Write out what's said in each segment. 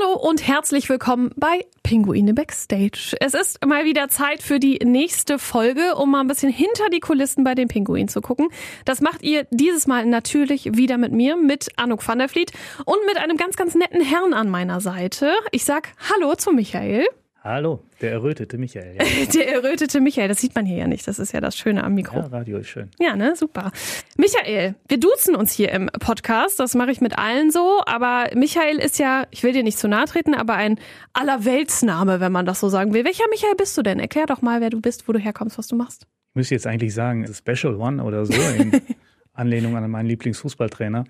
Hallo und herzlich willkommen bei Pinguine Backstage. Es ist mal wieder Zeit für die nächste Folge, um mal ein bisschen hinter die Kulissen bei den Pinguinen zu gucken. Das macht ihr dieses Mal natürlich wieder mit mir, mit Anouk van der Vliet und mit einem ganz, ganz netten Herrn an meiner Seite. Ich sag Hallo zu Michael. Hallo, der errötete Michael. Ja. Der errötete Michael, das sieht man hier ja nicht. Das ist ja das Schöne am Mikro. Ja, Radio ist schön. Ja, ne, super. Michael, wir duzen uns hier im Podcast. Das mache ich mit allen so. Aber Michael ist ja, ich will dir nicht zu nahe treten, aber ein Allerweltsname, wenn man das so sagen will. Welcher Michael bist du denn? Erklär doch mal, wer du bist, wo du herkommst, was du machst. Ich müsste jetzt eigentlich sagen, Special One oder so in Anlehnung an meinen Lieblingsfußballtrainer.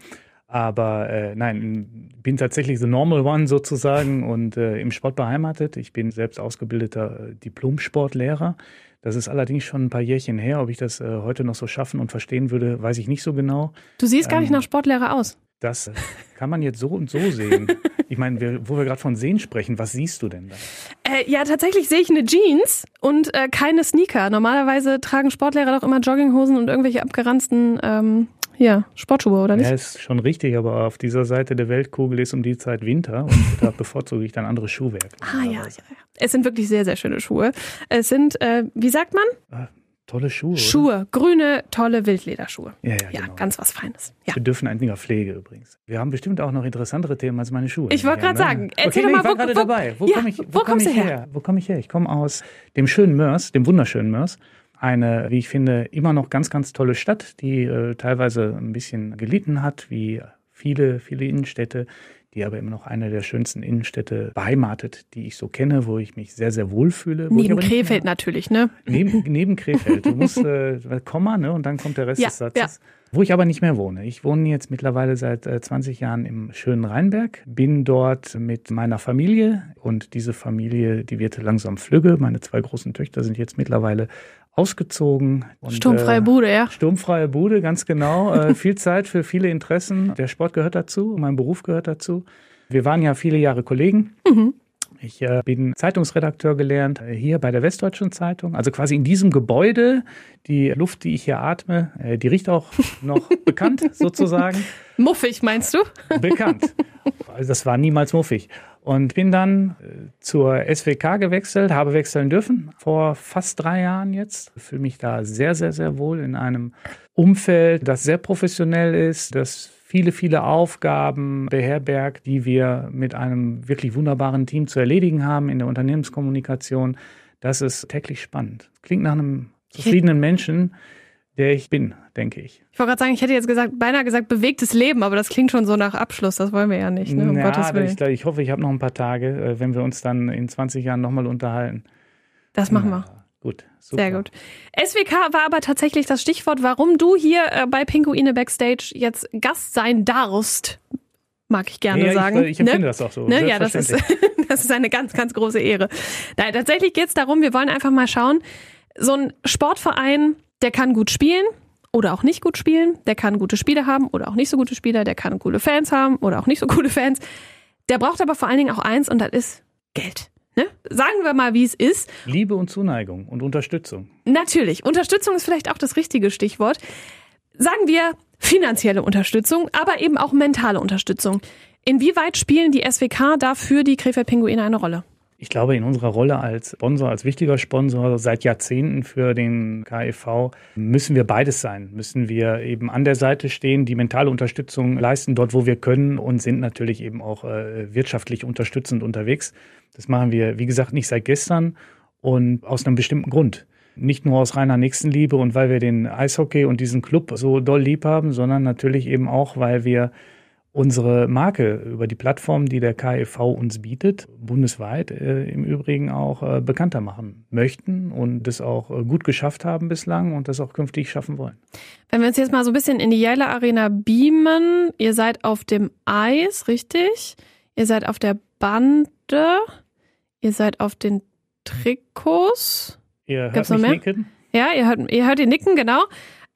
Aber äh, nein, bin tatsächlich the normal one sozusagen und äh, im Sport beheimatet. Ich bin selbst ausgebildeter äh, Diplom-Sportlehrer. Das ist allerdings schon ein paar Jährchen her. Ob ich das äh, heute noch so schaffen und verstehen würde, weiß ich nicht so genau. Du siehst gar nicht nach Sportlehrer aus. Das kann man jetzt so und so sehen. Ich meine, wo wir gerade von Sehen sprechen, was siehst du denn da? Äh, ja, tatsächlich sehe ich eine Jeans und äh, keine Sneaker. Normalerweise tragen Sportlehrer doch immer Jogginghosen und irgendwelche abgeranzten ähm, ja, Sportschuhe, oder nicht? Ja, ist schon richtig, aber auf dieser Seite der Weltkugel ist um die Zeit Winter und da bevorzuge ich dann andere Schuhwerke. Ah ja, ja, ja. Es sind wirklich sehr, sehr schöne Schuhe. Es sind, äh, wie sagt man? Ah, tolle Schuhe. Schuhe, oder? grüne, tolle Wildlederschuhe. Ja, ja, ja genau. ganz was Feines. Ja. Wir dürfen einiger Pflege übrigens. Wir haben bestimmt auch noch interessantere Themen als meine Schuhe. Ich wollte gerade ne? sagen, erzähl okay, doch mal, nee, ich war wo, gerade wo, dabei. Wo ja, komme ich, wo komm kommst ich du her? her? Wo komme ich her? Ich komme aus dem schönen Mörs, dem wunderschönen Mörs eine, wie ich finde, immer noch ganz, ganz tolle Stadt, die äh, teilweise ein bisschen gelitten hat, wie viele, viele Innenstädte, die aber immer noch eine der schönsten Innenstädte beheimatet, die ich so kenne, wo ich mich sehr, sehr wohl fühle. Neben Krefeld natürlich, ne? Neben, neben Krefeld. Du musst äh, Komma, ne? Und dann kommt der Rest Ja, des Satzes. ja. Wo ich aber nicht mehr wohne. Ich wohne jetzt mittlerweile seit äh, 20 Jahren im schönen Rheinberg, bin dort mit meiner Familie und diese Familie, die wird langsam flügge. Meine zwei großen Töchter sind jetzt mittlerweile ausgezogen. Und, Sturmfreie äh, Bude, ja. Sturmfreie Bude, ganz genau. Äh, viel Zeit für viele Interessen. Der Sport gehört dazu, mein Beruf gehört dazu. Wir waren ja viele Jahre Kollegen. Mhm. Ich äh, bin Zeitungsredakteur gelernt, äh, hier bei der Westdeutschen Zeitung. Also quasi in diesem Gebäude. Die Luft, die ich hier atme, äh, die riecht auch noch bekannt sozusagen. Muffig, meinst du? Bekannt. Also das war niemals muffig. Und bin dann äh, zur SWK gewechselt, habe wechseln dürfen vor fast drei Jahren jetzt. Fühle mich da sehr, sehr, sehr wohl in einem Umfeld, das sehr professionell ist, das viele, viele Aufgaben beherbergt, die wir mit einem wirklich wunderbaren Team zu erledigen haben in der Unternehmenskommunikation. Das ist täglich spannend. Klingt nach einem zufriedenen Menschen, der ich bin, denke ich. Ich wollte gerade sagen, ich hätte jetzt gesagt, beinahe gesagt bewegtes Leben, aber das klingt schon so nach Abschluss. Das wollen wir ja nicht, ne? Um ja, Gottes Willen. ich, glaub, ich hoffe, ich habe noch ein paar Tage, äh, wenn wir uns dann in 20 Jahren nochmal unterhalten. Das machen wir. Gut, super. Sehr gut. SWK war aber tatsächlich das Stichwort, warum du hier äh, bei Pinguine Backstage jetzt Gast sein darfst. Mag ich gerne Ja, sagen. ich, ich empfinde das auch so. Ne? Ja, das ist, das ist eine ganz, ganz große Ehre. Nein, tatsächlich geht es darum, wir wollen einfach mal schauen, so ein Sportverein, der kann gut spielen oder auch nicht gut spielen, der kann gute Spieler haben oder auch nicht so gute Spieler, der kann coole Fans haben oder auch nicht so coole Fans. Der braucht aber vor allen Dingen auch eins und das ist Geld. Ne? Sagen wir mal, wie es ist. Liebe und Zuneigung und Unterstützung. Natürlich, Unterstützung ist vielleicht auch das richtige Stichwort. Sagen wir finanzielle Unterstützung, aber eben auch mentale Unterstützung. Inwieweit spielen die SWK dafür die Krefeld-Pinguine eine Rolle? Ich glaube, in unserer Rolle als Sponsor, als wichtiger Sponsor seit Jahrzehnten für den KEV müssen wir beides sein. Müssen wir eben an der Seite stehen, die mentale Unterstützung leisten, dort wo wir können und sind natürlich eben auch äh, wirtschaftlich unterstützend unterwegs. Das machen wir, wie gesagt, nicht seit gestern und aus einem bestimmten Grund. Nicht nur aus reiner Nächstenliebe und weil wir den Eishockey und diesen Club so doll lieb haben, sondern natürlich eben auch, weil wir unsere Marke über die Plattform, die der KEV uns bietet, bundesweit äh, im Übrigen auch äh, bekannter machen möchten und das auch äh, gut geschafft haben bislang und das auch künftig schaffen wollen. Wenn wir uns jetzt mal so ein bisschen in die Jelle Arena beamen, ihr seid auf dem Eis, richtig? Ihr seid auf der Bande, ihr seid auf den Trikots. Ihr hört Gibt's noch mich mehr? nicken? Ja, ihr hört, ihr hört die Nicken, genau.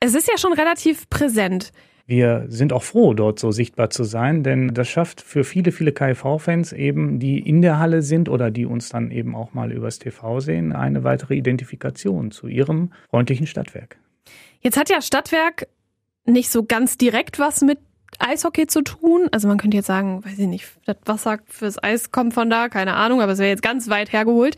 Es ist ja schon relativ präsent. Wir sind auch froh, dort so sichtbar zu sein, denn das schafft für viele, viele KIV-Fans eben, die in der Halle sind oder die uns dann eben auch mal übers TV sehen, eine weitere Identifikation zu ihrem freundlichen Stadtwerk. Jetzt hat ja Stadtwerk nicht so ganz direkt was mit Eishockey zu tun? Also man könnte jetzt sagen, weiß ich nicht, das Wasser fürs Eis kommt von da, keine Ahnung, aber es wäre jetzt ganz weit hergeholt.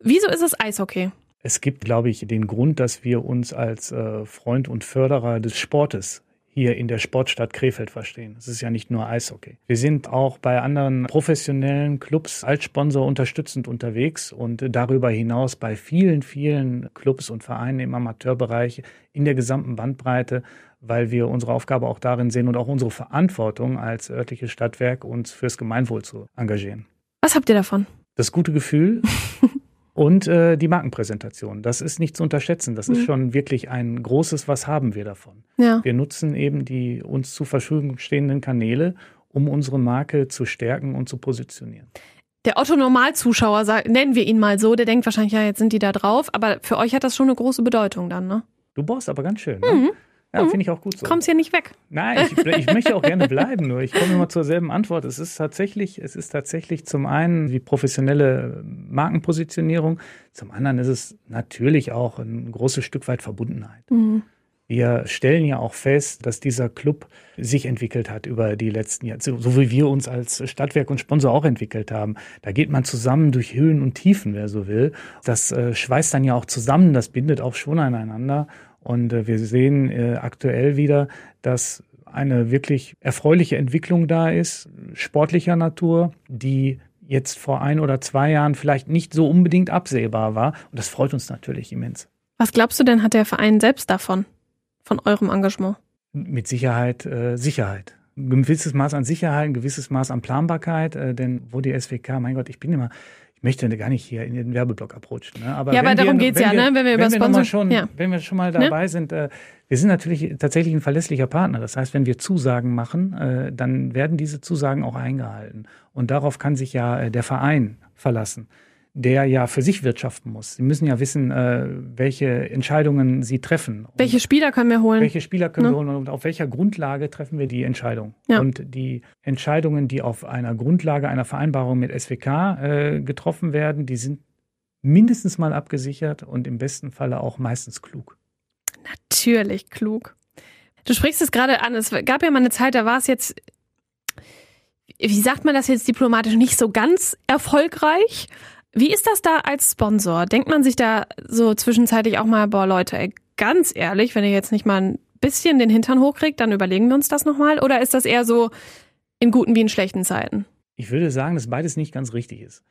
Wieso ist es Eishockey? Es gibt, glaube ich, den Grund, dass wir uns als äh, Freund und Förderer des Sportes hier in der Sportstadt Krefeld verstehen. Es ist ja nicht nur Eishockey. Wir sind auch bei anderen professionellen Clubs als Sponsor unterstützend unterwegs und darüber hinaus bei vielen, vielen Clubs und Vereinen im Amateurbereich in der gesamten Bandbreite, weil wir unsere Aufgabe auch darin sehen und auch unsere Verantwortung als örtliches Stadtwerk, uns fürs Gemeinwohl zu engagieren. Was habt ihr davon? Das gute Gefühl, Und äh, die Markenpräsentation. Das ist nicht zu unterschätzen. Das mhm. ist schon wirklich ein großes, was haben wir davon. Ja. Wir nutzen eben die uns zur Verfügung stehenden Kanäle, um unsere Marke zu stärken und zu positionieren. Der Otto-Normalzuschauer, nennen wir ihn mal so, der denkt wahrscheinlich, ja, jetzt sind die da drauf, aber für euch hat das schon eine große Bedeutung dann, ne? Du bohrst aber ganz schön. Ne? Ja, mhm. finde ich auch gut so. Kommst hier nicht weg. Nein, ich, ich möchte auch gerne bleiben, nur ich komme immer zur selben Antwort. Es ist tatsächlich, es ist tatsächlich zum einen die professionelle Markenpositionierung, zum anderen ist es natürlich auch ein großes Stück weit Verbundenheit. Mhm. Wir stellen ja auch fest, dass dieser Club sich entwickelt hat über die letzten Jahre, so wie wir uns als Stadtwerk und Sponsor auch entwickelt haben. Da geht man zusammen durch Höhen und Tiefen, wer so will. Das äh, schweißt dann ja auch zusammen, das bindet auch schon aneinander. Und äh, wir sehen äh, aktuell wieder, dass eine wirklich erfreuliche Entwicklung da ist, sportlicher Natur, die jetzt vor ein oder zwei Jahren vielleicht nicht so unbedingt absehbar war. Und das freut uns natürlich immens. Was glaubst du denn, hat der Verein selbst davon, von eurem Engagement? Mit Sicherheit äh, Sicherheit. Ein gewisses Maß an Sicherheit, ein gewisses Maß an Planbarkeit, äh, denn wo die SWK, mein Gott, ich bin immer, ich möchte gar nicht hier in den Werbeblock abrutschen. Ne? Aber ja, aber darum geht es ja, ne? wenn wir über Sponsor... Schon, ja. Wenn wir schon mal ne? dabei ne? sind, äh, wir sind natürlich tatsächlich ein verlässlicher Partner. Das heißt, wenn wir Zusagen machen, äh, dann werden diese Zusagen auch eingehalten. Und darauf kann sich ja äh, der Verein verlassen der ja für sich wirtschaften muss. Sie müssen ja wissen, äh, welche Entscheidungen sie treffen. Welche Spieler können wir holen? Welche Spieler können ne? wir holen und auf welcher Grundlage treffen wir die Entscheidung? Ja. Und die Entscheidungen, die auf einer Grundlage einer Vereinbarung mit SWK äh, getroffen werden, die sind mindestens mal abgesichert und im besten Falle auch meistens klug. Natürlich klug. Du sprichst es gerade an. Es gab ja mal eine Zeit, da war es jetzt, wie sagt man das jetzt diplomatisch, nicht so ganz erfolgreich. Wie ist das da als Sponsor? Denkt man sich da so zwischenzeitlich auch mal, boah Leute, ey, ganz ehrlich, wenn ihr jetzt nicht mal ein bisschen den Hintern hochkriegt, dann überlegen wir uns das nochmal? Oder ist das eher so in guten wie in schlechten Zeiten? Ich würde sagen, dass beides nicht ganz richtig ist.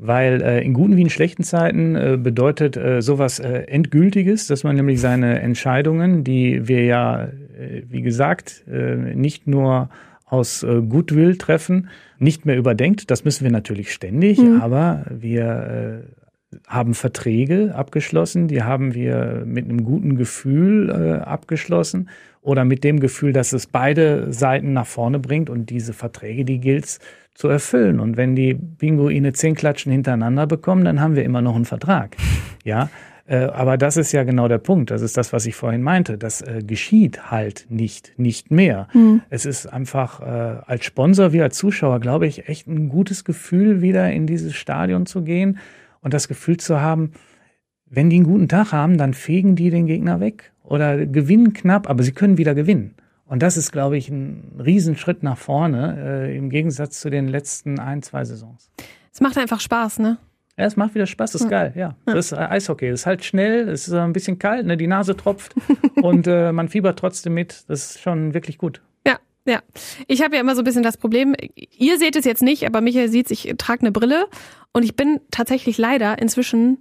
Weil äh, in guten wie in schlechten Zeiten äh, bedeutet äh, sowas äh, Endgültiges, dass man nämlich seine Entscheidungen, die wir ja, äh, wie gesagt, äh, nicht nur aus äh, Goodwill treffen, nicht mehr überdenkt. Das müssen wir natürlich ständig, mhm. aber wir äh, haben Verträge abgeschlossen, die haben wir mit einem guten Gefühl äh, abgeschlossen oder mit dem Gefühl, dass es beide Seiten nach vorne bringt und diese Verträge, die gilt zu erfüllen. Und wenn die Pinguine zehn Klatschen hintereinander bekommen, dann haben wir immer noch einen Vertrag. Ja, äh, aber das ist ja genau der Punkt. Das ist das, was ich vorhin meinte. Das äh, geschieht halt nicht, nicht mehr. Mhm. Es ist einfach äh, als Sponsor wie als Zuschauer, glaube ich, echt ein gutes Gefühl, wieder in dieses Stadion zu gehen und das Gefühl zu haben, wenn die einen guten Tag haben, dann fegen die den Gegner weg oder gewinnen knapp, aber sie können wieder gewinnen. Und das ist, glaube ich, ein Riesenschritt nach vorne äh, im Gegensatz zu den letzten ein, zwei Saisons. Es macht einfach Spaß, ne? Ja, es macht wieder Spaß, das ist geil, ja. Das ist Eishockey. Das ist halt schnell, es ist ein bisschen kalt, ne? die Nase tropft und äh, man fiebert trotzdem mit. Das ist schon wirklich gut. Ja, ja. Ich habe ja immer so ein bisschen das Problem, ihr seht es jetzt nicht, aber Michael sieht ich trage eine Brille und ich bin tatsächlich leider inzwischen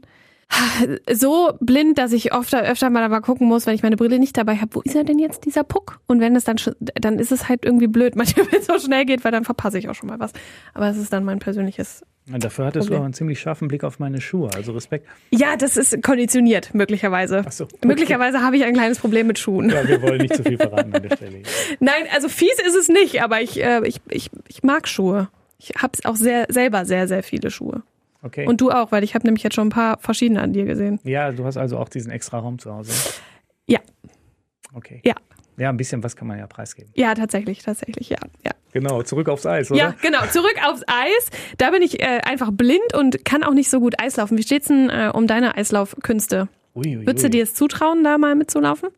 so blind, dass ich oft öfter mal aber gucken muss, wenn ich meine Brille nicht dabei habe, wo ist er denn jetzt dieser Puck? Und wenn es dann schon, dann ist es halt irgendwie blöd, manchmal wenn es so schnell geht, weil dann verpasse ich auch schon mal was. Aber es ist dann mein persönliches ja, dafür hattest Problem. du auch einen ziemlich scharfen Blick auf meine Schuhe, also Respekt. Ja, das ist konditioniert, möglicherweise. Ach so, okay. Möglicherweise habe ich ein kleines Problem mit Schuhen. Ja, wir wollen nicht zu viel verraten an der Stelle. Nein, also fies ist es nicht, aber ich, äh, ich, ich, ich mag Schuhe. Ich habe auch sehr, selber sehr, sehr viele Schuhe. Okay. Und du auch, weil ich habe nämlich jetzt schon ein paar verschiedene an dir gesehen. Ja, du hast also auch diesen extra Raum zu Hause. Ja. Okay. Ja. Ja, ein bisschen was kann man ja preisgeben. Ja, tatsächlich, tatsächlich, ja. ja. Genau, zurück aufs Eis, oder? Ja, genau, zurück aufs Eis. Da bin ich äh, einfach blind und kann auch nicht so gut Eislaufen. Wie steht's denn äh, um deine Eislaufkünste? Ui, ui, Würdest du dir es zutrauen, da mal mitzulaufen?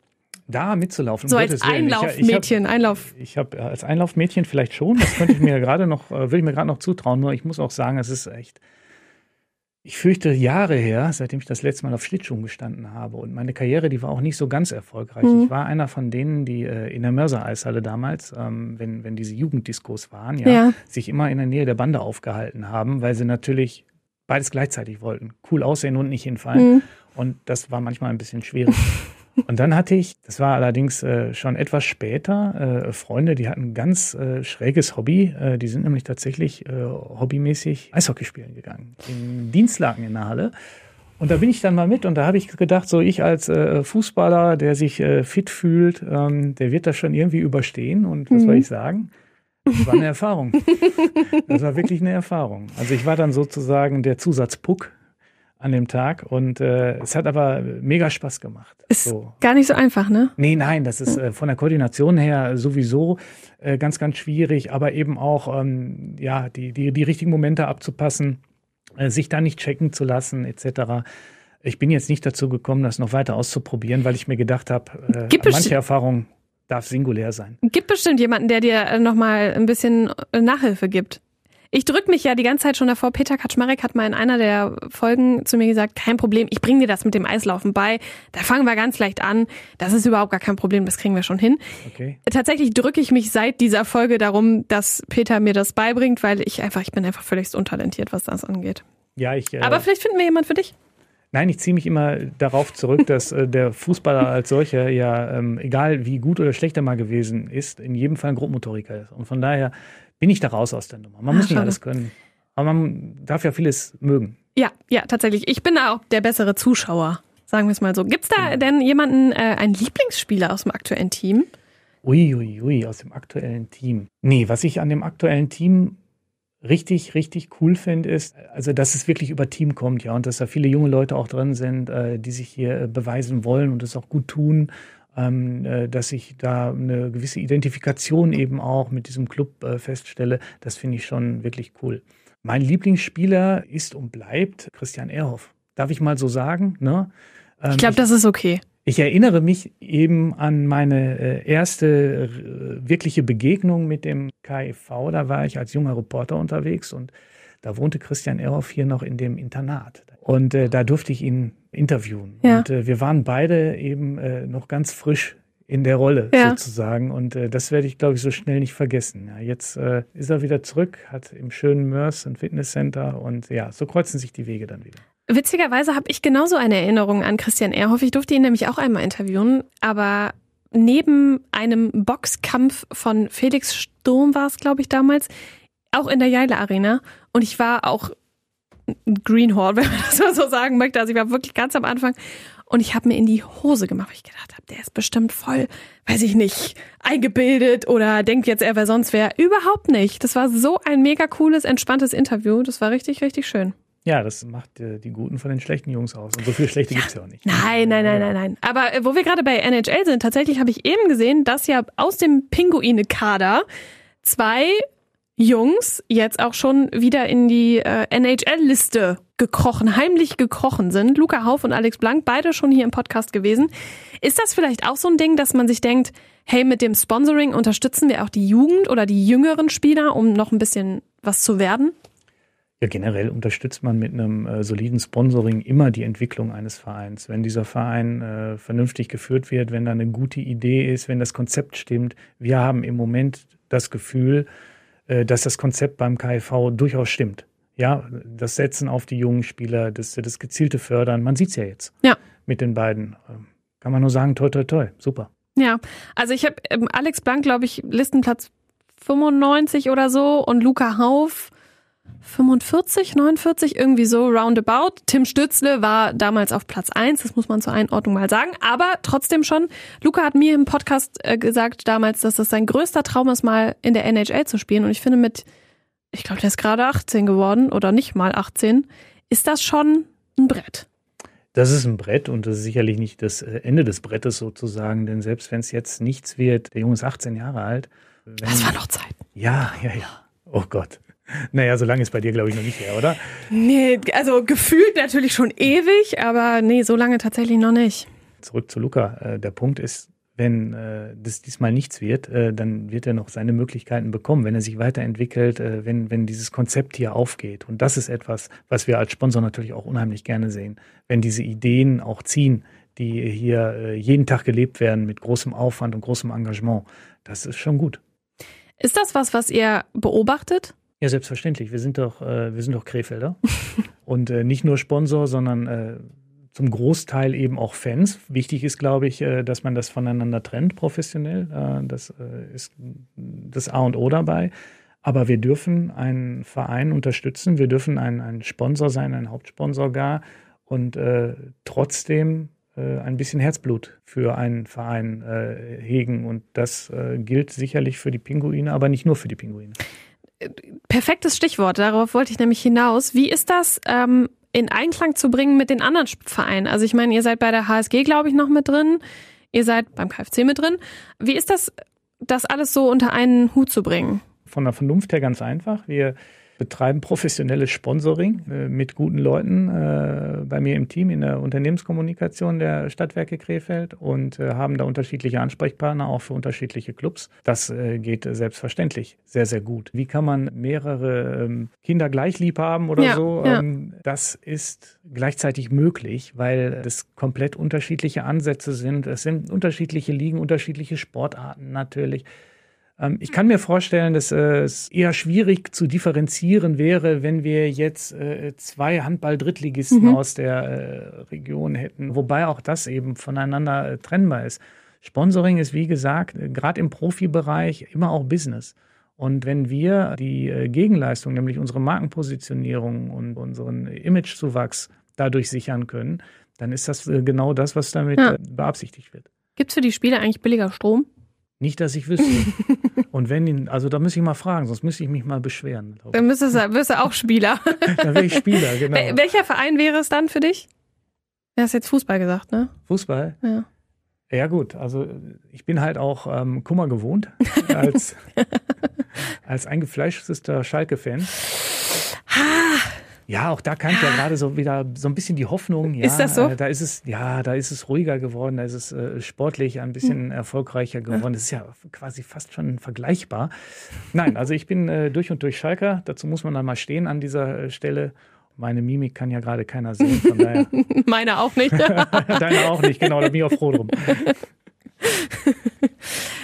da mitzulaufen. So als Einlaufmädchen, Einlauf. Ich habe hab, als Einlaufmädchen vielleicht schon, das könnte ich mir gerade noch, äh, würde ich mir gerade noch zutrauen, nur ich muss auch sagen, es ist echt, ich fürchte Jahre her, seitdem ich das letzte Mal auf Schlittschuhen gestanden habe und meine Karriere, die war auch nicht so ganz erfolgreich. Mhm. Ich war einer von denen, die äh, in der Mörser-Eishalle damals, ähm, wenn, wenn diese Jugenddiskos waren, ja, ja, sich immer in der Nähe der Bande aufgehalten haben, weil sie natürlich beides gleichzeitig wollten. Cool aussehen und nicht hinfallen. Mhm. Und das war manchmal ein bisschen schwierig. Und dann hatte ich, das war allerdings äh, schon etwas später, äh, Freunde, die hatten ein ganz äh, schräges Hobby. Äh, die sind nämlich tatsächlich äh, hobbymäßig Eishockey spielen gegangen. In Dienstlagen in der Halle. Und da bin ich dann mal mit und da habe ich gedacht, so ich als äh, Fußballer, der sich äh, fit fühlt, ähm, der wird das schon irgendwie überstehen. Und was mhm. soll ich sagen? Das war eine Erfahrung. Das war wirklich eine Erfahrung. Also ich war dann sozusagen der Zusatzpuck an dem Tag und äh, es hat aber mega Spaß gemacht. Ist so. gar nicht so einfach, ne? Nee, nein, das ist äh, von der Koordination her sowieso äh, ganz, ganz schwierig, aber eben auch ähm, ja die, die, die richtigen Momente abzupassen, äh, sich da nicht checken zu lassen, etc. Ich bin jetzt nicht dazu gekommen, das noch weiter auszuprobieren, weil ich mir gedacht habe, äh, manche Erfahrung darf singulär sein. Gibt bestimmt jemanden, der dir äh, nochmal ein bisschen äh, Nachhilfe gibt. Ich drücke mich ja die ganze Zeit schon davor. Peter Kaczmarek hat mal in einer der Folgen zu mir gesagt, kein Problem, ich bringe dir das mit dem Eislaufen bei. Da fangen wir ganz leicht an. Das ist überhaupt gar kein Problem, das kriegen wir schon hin. Okay. Tatsächlich drücke ich mich seit dieser Folge darum, dass Peter mir das beibringt, weil ich einfach, ich bin einfach völlig untalentiert, was das angeht. Ja, ich. Äh, Aber vielleicht finden wir jemand für dich. Nein, ich ziehe mich immer darauf zurück, dass äh, der Fußballer als solcher ja, ähm, egal wie gut oder schlecht er mal gewesen ist, in jedem Fall ein Grobmotoriker ist. Und von daher bin ich da raus aus der Nummer. Man Ach, muss nicht schade. alles können. Aber man darf ja vieles mögen. Ja, ja, tatsächlich. Ich bin da auch der bessere Zuschauer, sagen wir es mal so. Gibt es da ja. denn jemanden, äh, einen Lieblingsspieler aus dem aktuellen Team? Uiuiui, ui, ui, aus dem aktuellen Team. Nee, was ich an dem aktuellen Team richtig, richtig cool finde, ist, also dass es wirklich über Team kommt, ja, und dass da viele junge Leute auch drin sind, äh, die sich hier äh, beweisen wollen und es auch gut tun dass ich da eine gewisse Identifikation eben auch mit diesem Club äh, feststelle. Das finde ich schon wirklich cool. Mein Lieblingsspieler ist und bleibt Christian Ehrhoff. Darf ich mal so sagen? Ne? Ähm, ich glaube, das ist okay. Ich erinnere mich eben an meine äh, erste äh, wirkliche Begegnung mit dem KIV. Da war ich als junger Reporter unterwegs und da wohnte Christian Ehrhoff hier noch in dem Internat. Und äh, da durfte ich ihn interviewen. Ja. Und äh, wir waren beide eben äh, noch ganz frisch in der Rolle ja. sozusagen. Und äh, das werde ich, glaube ich, so schnell nicht vergessen. Ja, jetzt äh, ist er wieder zurück, hat im schönen Mörs ein Fitnesscenter und ja, so kreuzen sich die Wege dann wieder. Witzigerweise habe ich genauso eine Erinnerung an Christian Ehrhoff. Ich durfte ihn nämlich auch einmal interviewen, aber neben einem Boxkampf von Felix Sturm war es, glaube ich, damals, auch in der Jeile Arena. Und ich war auch Greenhorn, wenn man das mal so sagen möchte. Also ich war wirklich ganz am Anfang und ich habe mir in die Hose gemacht, weil ich gedacht habe, der ist bestimmt voll, weiß ich nicht, eingebildet oder denkt jetzt er wer sonst wer. Überhaupt nicht. Das war so ein mega cooles, entspanntes Interview. Das war richtig, richtig schön. Ja, das macht äh, die Guten von den schlechten Jungs aus. Und so viele schlechte ja. gibt's ja auch nicht. Nein, nein, nein, nein, nein. Aber äh, wo wir gerade bei NHL sind, tatsächlich habe ich eben gesehen, dass ja aus dem Pinguine-Kader zwei Jungs jetzt auch schon wieder in die äh, NHL-Liste gekrochen, heimlich gekrochen sind. Luca Hauf und Alex Blank, beide schon hier im Podcast gewesen. Ist das vielleicht auch so ein Ding, dass man sich denkt, hey, mit dem Sponsoring unterstützen wir auch die Jugend oder die jüngeren Spieler, um noch ein bisschen was zu werden? Ja, generell unterstützt man mit einem äh, soliden Sponsoring immer die Entwicklung eines Vereins. Wenn dieser Verein äh, vernünftig geführt wird, wenn da eine gute Idee ist, wenn das Konzept stimmt. Wir haben im Moment das Gefühl, dass das Konzept beim KIV durchaus stimmt. Ja, das Setzen auf die jungen Spieler, das, das gezielte Fördern, man sieht es ja jetzt ja. mit den beiden. Kann man nur sagen, toi, toi, toi, super. Ja, also ich habe ähm, Alex Blank, glaube ich, Listenplatz 95 oder so und Luca Hauf 45, 49, irgendwie so roundabout. Tim Stützle war damals auf Platz eins, das muss man zur Einordnung mal sagen. Aber trotzdem schon, Luca hat mir im Podcast äh, gesagt damals, dass das sein größter Traum ist, mal in der NHL zu spielen. Und ich finde mit, ich glaube, der ist gerade 18 geworden oder nicht mal 18, ist das schon ein Brett. Das ist ein Brett und das ist sicherlich nicht das äh, Ende des Brettes sozusagen, denn selbst wenn es jetzt nichts wird, der Junge ist 18 Jahre alt. Wenn, das war noch Zeit. Ja, ja, ja. Oh Gott. Naja, so lange ist bei dir, glaube ich, noch nicht her, oder? Nee, also gefühlt natürlich schon ewig, aber nee, so lange tatsächlich noch nicht. Zurück zu Luca. Äh, der Punkt ist, wenn äh, das diesmal nichts wird, äh, dann wird er noch seine Möglichkeiten bekommen, wenn er sich weiterentwickelt, äh, wenn, wenn dieses Konzept hier aufgeht. Und das ist etwas, was wir als Sponsor natürlich auch unheimlich gerne sehen, wenn diese Ideen auch ziehen, die hier jeden Tag gelebt werden mit großem Aufwand und großem Engagement. Das ist schon gut. Ist das was, was ihr beobachtet? Ja, selbstverständlich. Wir sind doch, äh, wir sind doch Krefelder. und äh, nicht nur Sponsor, sondern äh, zum Großteil eben auch Fans. Wichtig ist, glaube ich, äh, dass man das voneinander trennt, professionell. Äh, das äh, ist das A und O dabei. Aber wir dürfen einen Verein unterstützen, wir dürfen ein, ein Sponsor sein, ein Hauptsponsor gar und trotzdem ein bisschen Herzblut für einen Verein hegen. Und das gilt sicherlich für die Pinguine, aber nicht nur für die Pinguine. Perfektes Stichwort, darauf wollte ich nämlich hinaus. Wie ist das? Ähm in Einklang zu bringen mit den anderen Vereinen. Also ich meine, ihr seid bei der HSG, glaube ich, noch mit drin. Ihr seid beim KfC mit drin. Wie ist das, das alles so unter einen Hut zu bringen? Von der Vernunft her ganz einfach. Wir betreiben professionelles Sponsoring äh, mit guten Leuten äh, bei mir im Team in der Unternehmenskommunikation der Stadtwerke Krefeld und äh, haben da unterschiedliche Ansprechpartner auch für unterschiedliche Clubs. Das äh, geht selbstverständlich sehr, sehr gut. Wie kann man mehrere ähm, Kinder gleich lieb haben oder ja, so? Ja. Ähm, das ist gleichzeitig möglich, weil es komplett unterschiedliche Ansätze sind. Es sind unterschiedliche Ligen, unterschiedliche Sportarten natürlich. Ähm, ich kann mir vorstellen, dass äh, es eher schwierig zu differenzieren wäre, wenn wir jetzt äh, zwei Handball-Drittligisten mhm. aus der äh, Region hätten, wobei auch das eben voneinander trennbar ist. Sponsoring ist, wie gesagt, gerade im Profibereich immer auch Business. Und wenn wir die Gegenleistung, nämlich unsere Markenpositionierung und unseren Imagezuwachs dadurch sichern können, dann ist das genau das, was damit ja. beabsichtigt wird. Gibt es für die Spiele eigentlich billiger Strom? Nicht, dass ich wüsste. Und wenn ihn, also da müsste ich mal fragen, sonst müsste ich mich mal beschweren. Dann müsstest du, wirst du auch Spieler. dann wäre ich Spieler, genau. Welcher Verein wäre es dann für dich? Du hast jetzt Fußball gesagt, ne? Fußball? Ja. Ja gut, also ich bin halt auch ähm, Kummer gewohnt als, als eingefleischter Schalke-Fan. Ja, auch da kam ja gerade so wieder so ein bisschen die Hoffnung. Ja, ist das so? Äh, da ist es, ja, da ist es ruhiger geworden, da ist es äh, sportlich ein bisschen hm. erfolgreicher geworden. Das ist ja quasi fast schon vergleichbar. Nein, also ich bin äh, durch und durch Schalker. Dazu muss man dann mal stehen an dieser äh, Stelle. Meine Mimik kann ja gerade keiner sehen, von daher. Meine auch nicht. Deine auch nicht, genau, da bin ich auch froh drum.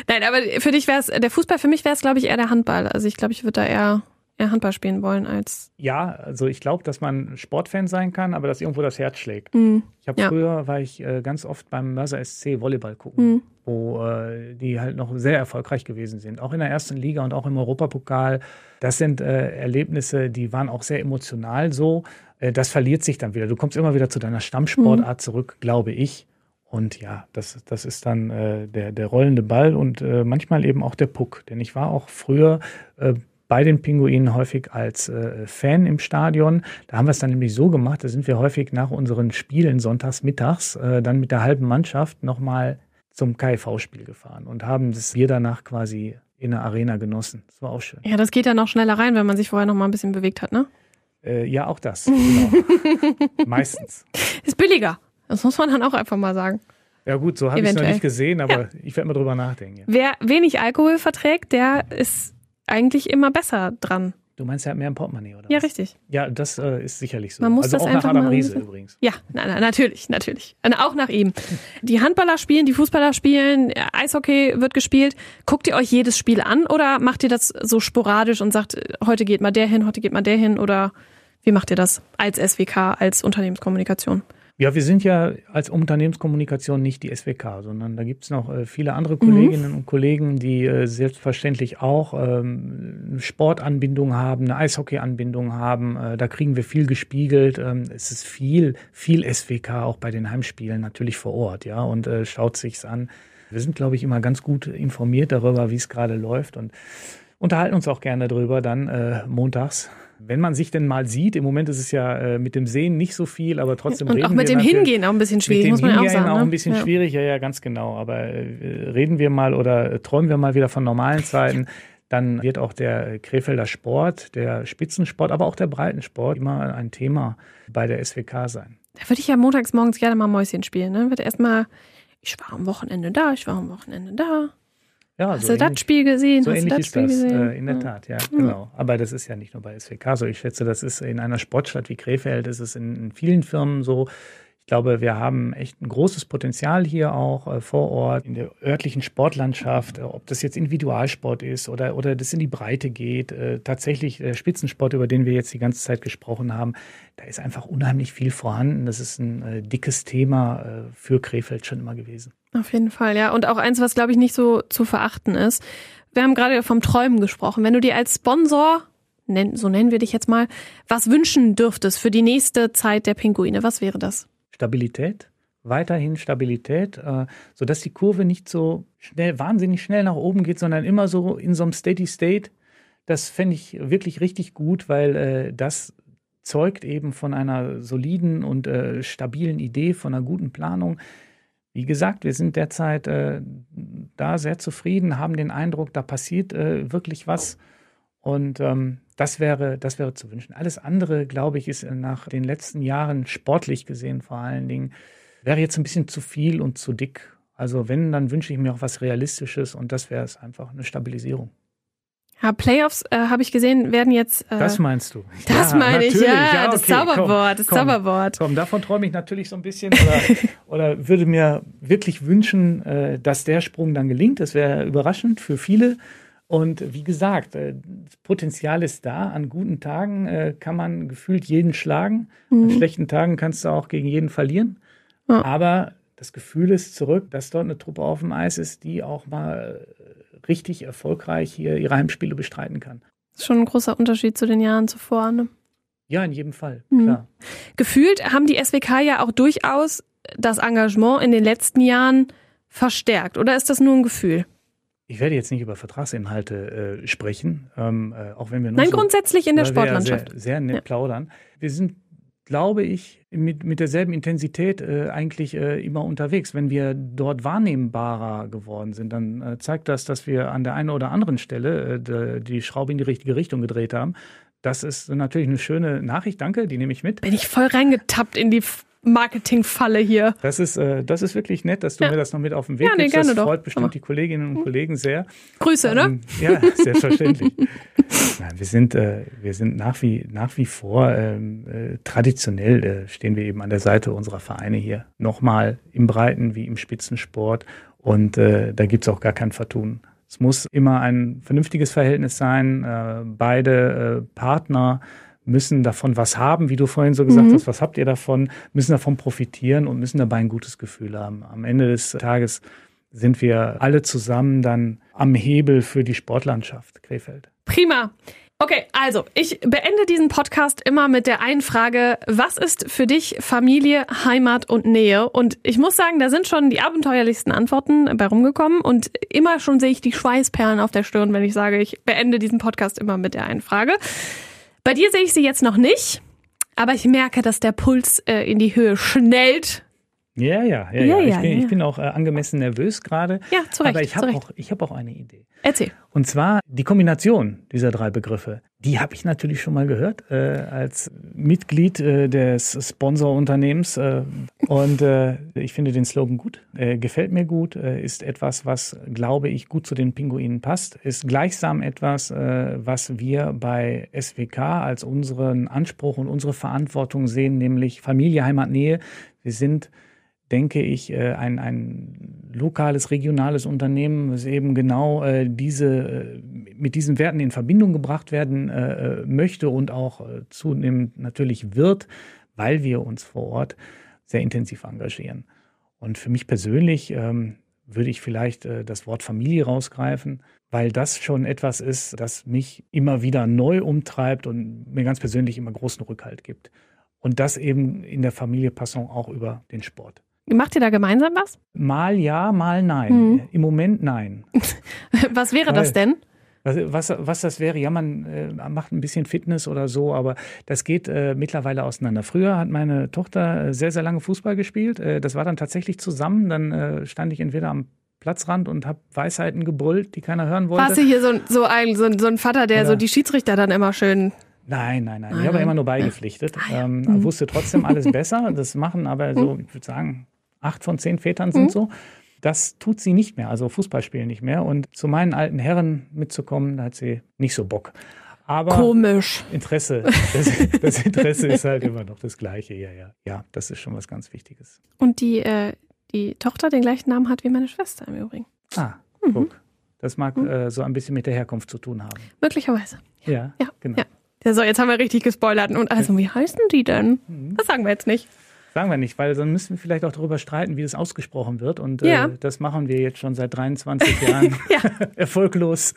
Nein, aber für dich wäre es, der Fußball, für mich wäre es, glaube ich, eher der Handball. Also ich glaube, ich würde da eher eher Handball spielen wollen als. Ja, also ich glaube, dass man Sportfan sein kann, aber dass irgendwo das Herz schlägt. Mhm. Ich habe ja. früher war ich äh, ganz oft beim Mörser SC Volleyball gucken, mhm. wo äh, die halt noch sehr erfolgreich gewesen sind, auch in der ersten Liga und auch im Europapokal. Das sind äh, Erlebnisse, die waren auch sehr emotional so. Äh, das verliert sich dann wieder. Du kommst immer wieder zu deiner Stammsportart mhm. zurück, glaube ich. Und ja, das, das ist dann äh, der, der rollende Ball und äh, manchmal eben auch der Puck. Denn ich war auch früher äh, bei den Pinguinen häufig als äh, Fan im Stadion. Da haben wir es dann nämlich so gemacht, da sind wir häufig nach unseren Spielen sonntags mittags äh, dann mit der halben Mannschaft nochmal zum KIV-Spiel gefahren und haben das Bier danach quasi in der Arena genossen. Das war auch schön. Ja, das geht ja noch schneller rein, wenn man sich vorher noch mal ein bisschen bewegt hat, ne? Äh, ja, auch das. Genau. Meistens. Ist billiger. Das muss man dann auch einfach mal sagen. Ja gut, so habe ich es noch nicht gesehen, aber ja. ich werde mal drüber nachdenken. Ja. Wer wenig Alkohol verträgt, der ist eigentlich immer besser dran. Du meinst, er hat mehr im Portemonnaie, oder? Ja, richtig. Ja, das äh, ist sicherlich so. Man muss also das auch einfach nach Adam Riese übrigens. Ja, na, na, natürlich, natürlich. Auch nach ihm. Die Handballer spielen, die Fußballer spielen, Eishockey wird gespielt. Guckt ihr euch jedes Spiel an oder macht ihr das so sporadisch und sagt, heute geht mal der hin, heute geht mal der hin oder wie macht ihr das als SWK, als Unternehmenskommunikation? Ja, wir sind ja als Unternehmenskommunikation nicht die SWK, sondern da gibt es noch äh, viele andere Kolleginnen mhm. und Kollegen, die äh, selbstverständlich auch ähm, eine Sportanbindung haben, eine Eishockeyanbindung haben. Äh, da kriegen wir viel gespiegelt. Ähm, es ist viel, viel SWK auch bei den Heimspielen natürlich vor Ort, ja, und äh, schaut sich's an. Wir sind, glaube ich, immer ganz gut informiert darüber, wie es gerade läuft und unterhalten uns auch gerne darüber dann äh, montags wenn man sich denn mal sieht, im Moment ist es ja äh, mit dem Sehen nicht so viel, aber trotzdem Und reden auch mit wir dem Hingehen auch ein bisschen schwierig, muss man Hingehen auch sagen. auch ne? ein bisschen ja. schwierig, ja, ja, ganz genau. Aber äh, reden wir mal oder träumen wir mal wieder von normalen Zeiten. Dann wird auch der Krefelder Sport, der Spitzensport, aber auch der Breitensport immer ein Thema bei der SWK sein. Da würde ich ja montags morgens gerne mal Mäuschen spielen. Ne? Wird erstmal ich war am Wochenende da, ich war am Wochenende da. Ja, Hast so du das ähnlich- Spiel gesehen? So Hast ähnlich das ist Spiel das äh, in der Ja. Tat, ja, genau. Aber das ist ja nicht nur bei SWK so. Ich schätze, das ist in einer Sportstadt wie Krefeld, ist es in, in vielen Firmen so. Ich glaube, wir haben echt ein großes Potenzial hier auch äh, vor Ort in der örtlichen Sportlandschaft, äh, ob das jetzt Individualsport ist oder, oder das in die Breite geht. Äh, tatsächlich der Spitzensport, über den wir jetzt die ganze Zeit gesprochen haben, da ist einfach unheimlich viel vorhanden. Das ist ein dickes Thema für Krefeld schon immer gewesen. Auf jeden Fall, ja. Und auch eins, was, glaube ich, nicht so zu verachten ist. Wir haben gerade vom Träumen gesprochen. Wenn du dir als Sponsor, so nennen wir dich jetzt mal, was wünschen dürftest für die nächste Zeit der Pinguine, was wäre das? Stabilität, weiterhin Stabilität, äh, sodass die Kurve nicht so schnell, wahnsinnig schnell nach oben geht, sondern immer so in so einem Steady State. Das fände ich wirklich richtig gut, weil äh, das zeugt eben von einer soliden und äh, stabilen Idee, von einer guten Planung. Wie gesagt, wir sind derzeit da sehr zufrieden, haben den Eindruck, da passiert wirklich was. Und ähm, das wäre, das wäre zu wünschen. Alles andere, glaube ich, ist äh, nach den letzten Jahren sportlich gesehen vor allen Dingen, wäre jetzt ein bisschen zu viel und zu dick. Also wenn, dann wünsche ich mir auch was Realistisches und das wäre es einfach, eine Stabilisierung. Ja, Playoffs, äh, habe ich gesehen, werden jetzt. Äh, Das meinst du? das Ja, meine ich, ja, das okay, Zauberwort, komm, das komm, Zauberwort. Komm, davon träume ich natürlich so ein bisschen oder, oder würde mir wirklich wünschen, äh, dass der Sprung dann gelingt. Das wäre überraschend für viele. Und wie gesagt, äh, das Potenzial ist da. An guten Tagen äh, kann man gefühlt jeden schlagen. An schlechten Tagen kannst du auch gegen jeden verlieren. Ja. Aber das Gefühl ist zurück, dass dort eine Truppe auf dem Eis ist, die auch mal äh, richtig erfolgreich hier ihre Heimspiele bestreiten kann. Das ist schon ein großer Unterschied zu den Jahren zuvor. Ne? Ja, in jedem Fall, Mhm. klar. Gefühlt haben die SWK ja auch durchaus das Engagement in den letzten Jahren verstärkt. Oder ist das nur ein Gefühl? Ich werde jetzt nicht über Vertragsinhalte äh, sprechen, ähm, äh, auch wenn wir nur Nein, so, grundsätzlich in der Sportlandschaft. sehr, sehr nett Ja. plaudern. Wir sind, glaube ich, mit, mit derselben Intensität äh, eigentlich äh, immer unterwegs. Wenn wir dort wahrnehmbarer geworden sind, dann äh, zeigt das, dass wir an der einen oder anderen Stelle äh, de- die Schraube in die richtige Richtung gedreht haben. Das ist natürlich eine schöne Nachricht, danke, die nehme ich mit. Bin ich voll reingetappt in die Marketingfalle hier. Das ist, äh, das ist wirklich nett, dass du Ja. mir das noch mit auf den Weg Ja, nee, gibst. das doch. freut bestimmt Aber- die Kolleginnen und Kollegen sehr. Grüße, ne? Ähm, ja, selbstverständlich. Nein, wir sind, äh, wir sind nach wie, nach wie vor ähm, äh, traditionell äh, stehen wir eben an der Seite unserer Vereine hier. Nochmal im Breiten wie im Spitzensport. Und äh, da gibt's auch gar kein Vertun. Es muss immer ein vernünftiges Verhältnis sein. Äh, beide äh, Partner müssen davon was haben, wie du vorhin so gesagt Mhm. hast, was habt ihr davon, müssen davon profitieren und müssen dabei ein gutes Gefühl haben. Am Ende des Tages sind wir alle zusammen dann am Hebel für die Sportlandschaft Krefeld. Prima. Okay, also ich beende diesen Podcast immer mit der einen Frage, was ist für dich Familie, Heimat und Nähe? Und ich muss sagen, da sind schon die abenteuerlichsten Antworten bei rumgekommen und immer schon sehe ich die Schweißperlen auf der Stirn, wenn ich sage, ich beende diesen Podcast immer mit der einen Frage. Bei dir sehe ich sie jetzt noch nicht, aber ich merke, dass der Puls äh, in die Höhe schnellt. Ja, ja, ja. Ja, ja. ich, bin, ja. ich bin auch äh, angemessen nervös gerade. Ja, zu Recht, Aber ich habe auch, ich hab auch eine Idee. Erzähl. Und zwar die Kombination dieser drei Begriffe. Die habe ich natürlich schon mal gehört äh, als Mitglied äh, des Sponsorunternehmens. Äh, und äh, ich finde den Slogan gut, äh, gefällt mir gut, ist etwas, was, glaube ich, gut zu den Pinguinen passt, ist gleichsam etwas, was wir bei SWK als unseren Anspruch und unsere Verantwortung sehen, nämlich Familie, Heimat, Nähe. Wir sind denke ich, äh, ein, ein lokales, regionales Unternehmen, das eben genau äh, diese, äh, mit diesen Werten in Verbindung gebracht werden möchte und auch zunehmend natürlich wird, weil wir uns vor Ort sehr intensiv engagieren. Und für mich persönlich ähm, würde ich vielleicht das Wort Familie rausgreifen, weil das schon etwas ist, das mich immer wieder neu umtreibt und mir ganz persönlich immer großen Rückhalt gibt. Und das eben in der Familie Passant auch über den Sport. Macht ihr da gemeinsam was? Mal ja, mal nein. Mhm. Im Moment nein. Was wäre das Weil- denn? Was, was, das wäre, ja, man äh, macht ein bisschen Fitness oder so, aber das geht äh, mittlerweile auseinander. Früher hat meine Tochter äh, sehr, sehr lange Fußball gespielt. Äh, das war dann tatsächlich zusammen. Dann äh, stand ich entweder am Platzrand und habe Weisheiten gebrüllt, die keiner hören wollte. Warst du hier so, ein- so, ein, so, so ein Vater, der Oder- so die Schiedsrichter dann immer schön. Nein, nein, nein. Ich habe nein. immer nur beigepflichtet. Ah. Ähm, Mhm. Wusste trotzdem alles besser. Das machen aber so, ich würde sagen, acht von zehn Vätern sind mhm. so. Das tut sie nicht mehr, also Fußballspielen nicht mehr. Und zu meinen alten Herren mitzukommen, da hat sie nicht so Bock. Aber Komisch. Interesse, das, das, Interesse ist halt immer noch das gleiche. Ja, ja, ja, das ist schon was ganz Wichtiges. Und die, äh, die Tochter den gleichen Namen hat wie meine Schwester im Übrigen. Ah, mhm. guck. Das mag mhm. äh, so ein bisschen mit der Herkunft zu tun haben. Möglicherweise. Ja, ja genau. Ja. so, jetzt haben wir richtig gespoilert. Und also, wie heißen die denn? Mhm. Das sagen wir jetzt nicht. Sagen wir nicht, weil dann müssen wir vielleicht auch darüber streiten, wie das ausgesprochen wird. Und äh, ja. das machen wir jetzt schon seit 23 Jahren erfolglos.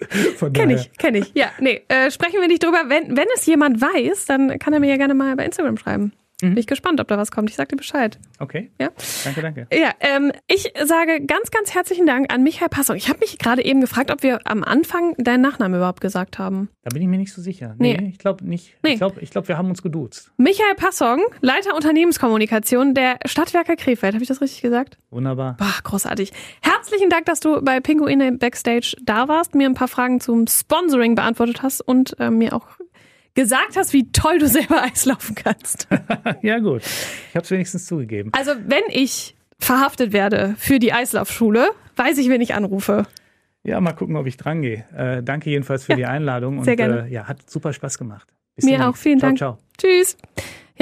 Kenne ich, kenne ich. Ja, nee, äh, sprechen wir nicht drüber. Wenn, wenn es jemand weiß, dann kann er mir ja gerne mal bei Instagram schreiben. Mhm. Bin ich gespannt, ob da was kommt. Ich sag dir Bescheid. Okay. Ja. Danke, danke. Ja, ähm, ich sage ganz, ganz herzlichen Dank an Michael Passong. Ich habe mich gerade eben gefragt, ob wir am Anfang deinen Nachnamen überhaupt gesagt haben. Da bin ich mir nicht so sicher. Nee, nee. ich glaube nicht. Nee. Ich glaube, ich glaub, wir haben uns geduzt. Michael Passong, Leiter Unternehmenskommunikation der Stadtwerke Krefeld. Habe ich das richtig gesagt? Wunderbar. Boah, großartig. Herzlichen Dank, dass du bei Pinguine Backstage da warst, mir ein paar Fragen zum Sponsoring beantwortet hast und äh, mir auch gesagt hast, wie toll du selber Eislaufen kannst. ja gut, ich habe es wenigstens zugegeben. Also wenn ich verhaftet werde für die Eislaufschule, weiß ich, wen ich anrufe. Ja, mal gucken, ob ich dran gehe. Äh, danke jedenfalls für ja, die Einladung. Sehr und, gerne. Äh, ja, hat super Spaß gemacht. Bis Mir auch, vielen ciao, Dank. Ciao. Tschüss.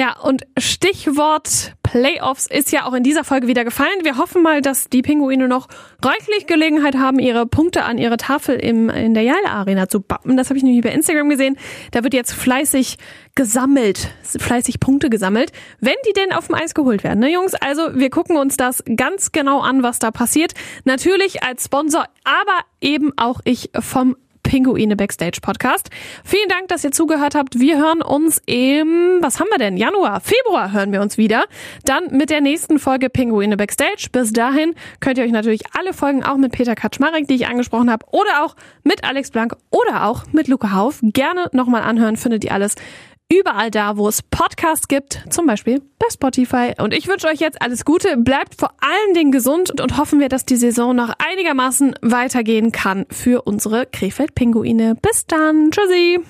Ja, und Stichwort Playoffs ist ja auch in dieser Folge wieder gefallen. Wir hoffen mal, dass die Pinguine noch reichlich Gelegenheit haben, ihre Punkte an ihre Tafel im, in der Jale Arena zu bappen. Das habe ich nämlich bei Instagram gesehen. Da wird jetzt fleißig gesammelt, fleißig Punkte gesammelt, wenn die denn auf dem Eis geholt werden, ne Jungs? Also wir gucken uns das ganz genau an, was da passiert. Natürlich als Sponsor, aber eben auch ich vom Pinguine Backstage Podcast. Vielen Dank, dass ihr zugehört habt. Wir hören uns im, was haben wir denn? Januar, Februar hören wir uns wieder. Dann mit der nächsten Folge Pinguine Backstage. Bis dahin könnt ihr euch natürlich alle Folgen auch mit Peter Kaczmarek, die ich angesprochen habe, oder auch mit Alex Blank oder auch mit Luca Hauf gerne nochmal anhören. Findet ihr alles überall da, wo es Podcasts gibt, zum Beispiel bei Spotify. Und ich wünsche euch jetzt alles Gute, bleibt vor allen Dingen gesund und hoffen wir, dass die Saison noch einigermaßen weitergehen kann für unsere Krefeld-Pinguine. Bis dann, tschüssi!